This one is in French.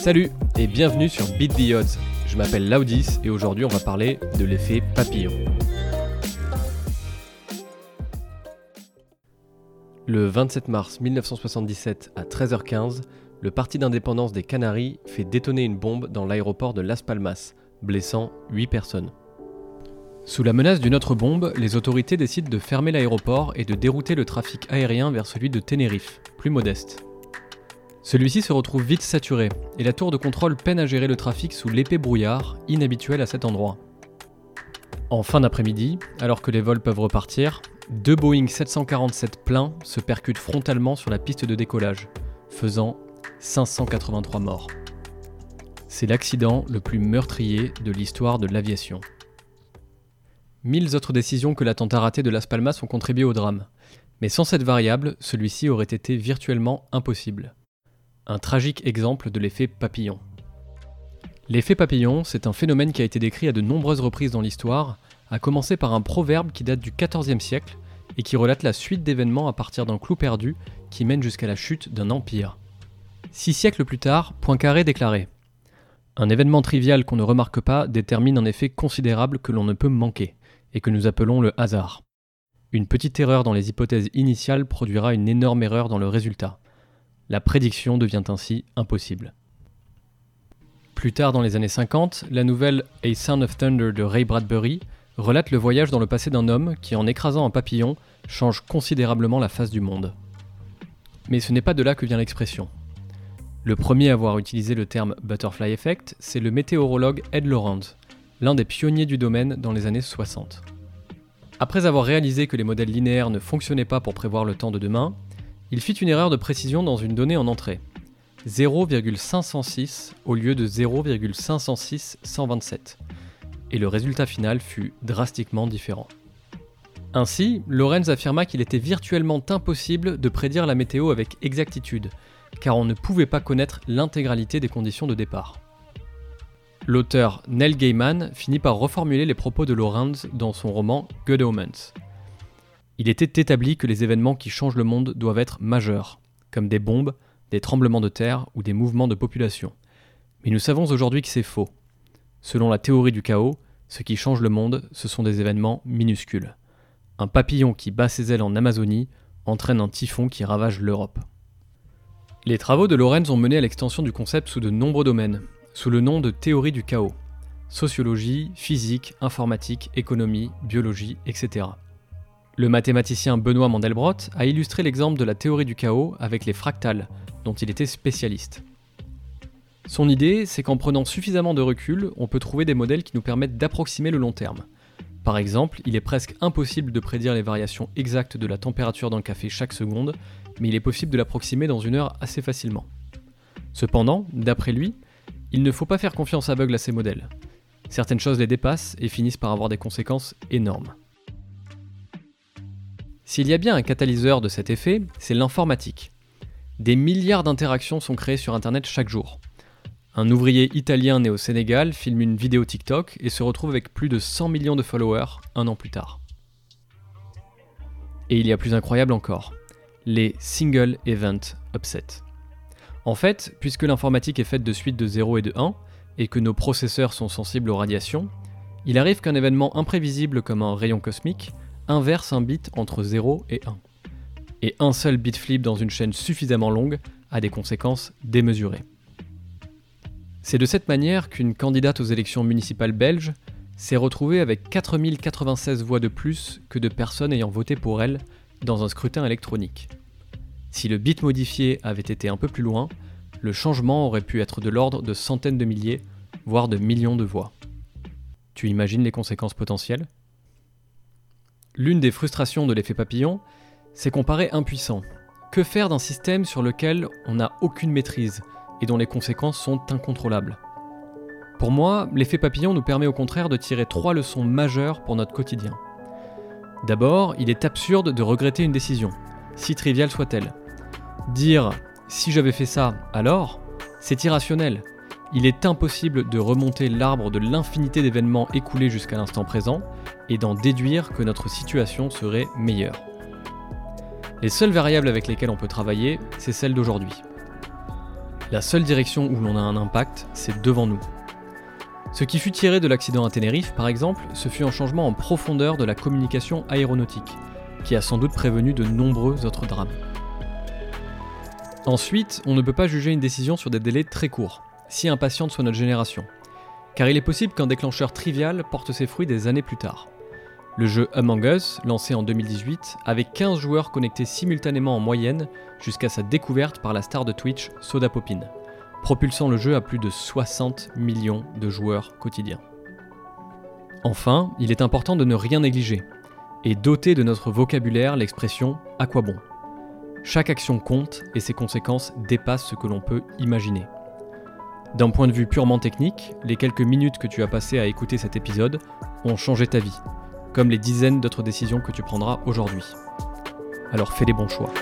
Salut et bienvenue sur Beat the Odds. Je m'appelle Laudis et aujourd'hui on va parler de l'effet papillon. Le 27 mars 1977 à 13h15, le Parti d'indépendance des Canaries fait détonner une bombe dans l'aéroport de Las Palmas, blessant 8 personnes. Sous la menace d'une autre bombe, les autorités décident de fermer l'aéroport et de dérouter le trafic aérien vers celui de Tenerife, plus modeste. Celui-ci se retrouve vite saturé, et la tour de contrôle peine à gérer le trafic sous l'épais brouillard, inhabituel à cet endroit. En fin d'après-midi, alors que les vols peuvent repartir, deux Boeing 747 pleins se percutent frontalement sur la piste de décollage, faisant 583 morts. C'est l'accident le plus meurtrier de l'histoire de l'aviation. Mille autres décisions que l'attentat raté de Las Palmas ont contribué au drame. Mais sans cette variable, celui-ci aurait été virtuellement impossible. Un tragique exemple de l'effet papillon. L'effet papillon, c'est un phénomène qui a été décrit à de nombreuses reprises dans l'histoire, à commencer par un proverbe qui date du XIVe siècle et qui relate la suite d'événements à partir d'un clou perdu qui mène jusqu'à la chute d'un empire. Six siècles plus tard, Poincaré déclarait Un événement trivial qu'on ne remarque pas détermine un effet considérable que l'on ne peut manquer et que nous appelons le hasard. Une petite erreur dans les hypothèses initiales produira une énorme erreur dans le résultat. La prédiction devient ainsi impossible. Plus tard dans les années 50, la nouvelle A Sound of Thunder de Ray Bradbury relate le voyage dans le passé d'un homme qui, en écrasant un papillon, change considérablement la face du monde. Mais ce n'est pas de là que vient l'expression. Le premier à avoir utilisé le terme butterfly effect, c'est le météorologue Ed Lawrence, l'un des pionniers du domaine dans les années 60. Après avoir réalisé que les modèles linéaires ne fonctionnaient pas pour prévoir le temps de demain, il fit une erreur de précision dans une donnée en entrée. 0,506 au lieu de 0,506-127. Et le résultat final fut drastiquement différent. Ainsi, Lorenz affirma qu'il était virtuellement impossible de prédire la météo avec exactitude, car on ne pouvait pas connaître l'intégralité des conditions de départ. L'auteur Neil Gaiman finit par reformuler les propos de Lorenz dans son roman Good Omens. Il était établi que les événements qui changent le monde doivent être majeurs, comme des bombes, des tremblements de terre ou des mouvements de population. Mais nous savons aujourd'hui que c'est faux. Selon la théorie du chaos, ce qui change le monde, ce sont des événements minuscules. Un papillon qui bat ses ailes en Amazonie entraîne un typhon qui ravage l'Europe. Les travaux de Lorenz ont mené à l'extension du concept sous de nombreux domaines, sous le nom de théorie du chaos. Sociologie, physique, informatique, économie, biologie, etc. Le mathématicien Benoît Mandelbrot a illustré l'exemple de la théorie du chaos avec les fractales, dont il était spécialiste. Son idée, c'est qu'en prenant suffisamment de recul, on peut trouver des modèles qui nous permettent d'approximer le long terme. Par exemple, il est presque impossible de prédire les variations exactes de la température d'un café chaque seconde, mais il est possible de l'approximer dans une heure assez facilement. Cependant, d'après lui, il ne faut pas faire confiance aveugle à ces modèles. Certaines choses les dépassent et finissent par avoir des conséquences énormes. S'il y a bien un catalyseur de cet effet, c'est l'informatique. Des milliards d'interactions sont créées sur Internet chaque jour. Un ouvrier italien né au Sénégal filme une vidéo TikTok et se retrouve avec plus de 100 millions de followers un an plus tard. Et il y a plus incroyable encore, les Single Event Upset. En fait, puisque l'informatique est faite de suites de 0 et de 1, et que nos processeurs sont sensibles aux radiations, il arrive qu'un événement imprévisible comme un rayon cosmique inverse un bit entre 0 et 1. Et un seul bit flip dans une chaîne suffisamment longue a des conséquences démesurées. C'est de cette manière qu'une candidate aux élections municipales belges s'est retrouvée avec 4096 voix de plus que de personnes ayant voté pour elle dans un scrutin électronique. Si le bit modifié avait été un peu plus loin, le changement aurait pu être de l'ordre de centaines de milliers, voire de millions de voix. Tu imagines les conséquences potentielles? L'une des frustrations de l'effet papillon, c'est qu'on paraît impuissant. Que faire d'un système sur lequel on n'a aucune maîtrise et dont les conséquences sont incontrôlables? Pour moi, l'effet papillon nous permet au contraire de tirer trois leçons majeures pour notre quotidien. D'abord, il est absurde de regretter une décision, si triviale soit-elle. Dire si j'avais fait ça, alors, c'est irrationnel. Il est impossible de remonter l'arbre de l'infinité d'événements écoulés jusqu'à l'instant présent et d'en déduire que notre situation serait meilleure. Les seules variables avec lesquelles on peut travailler, c'est celles d'aujourd'hui. La seule direction où l'on a un impact, c'est devant nous. Ce qui fut tiré de l'accident à Tenerife, par exemple, ce fut un changement en profondeur de la communication aéronautique, qui a sans doute prévenu de nombreux autres drames. Ensuite, on ne peut pas juger une décision sur des délais très courts, si impatiente soit notre génération, car il est possible qu'un déclencheur trivial porte ses fruits des années plus tard. Le jeu Among Us, lancé en 2018, avait 15 joueurs connectés simultanément en moyenne jusqu'à sa découverte par la star de Twitch Soda Popin, propulsant le jeu à plus de 60 millions de joueurs quotidiens. Enfin, il est important de ne rien négliger, et doter de notre vocabulaire l'expression à quoi bon chaque action compte et ses conséquences dépassent ce que l'on peut imaginer. D'un point de vue purement technique, les quelques minutes que tu as passées à écouter cet épisode ont changé ta vie, comme les dizaines d'autres décisions que tu prendras aujourd'hui. Alors fais les bons choix.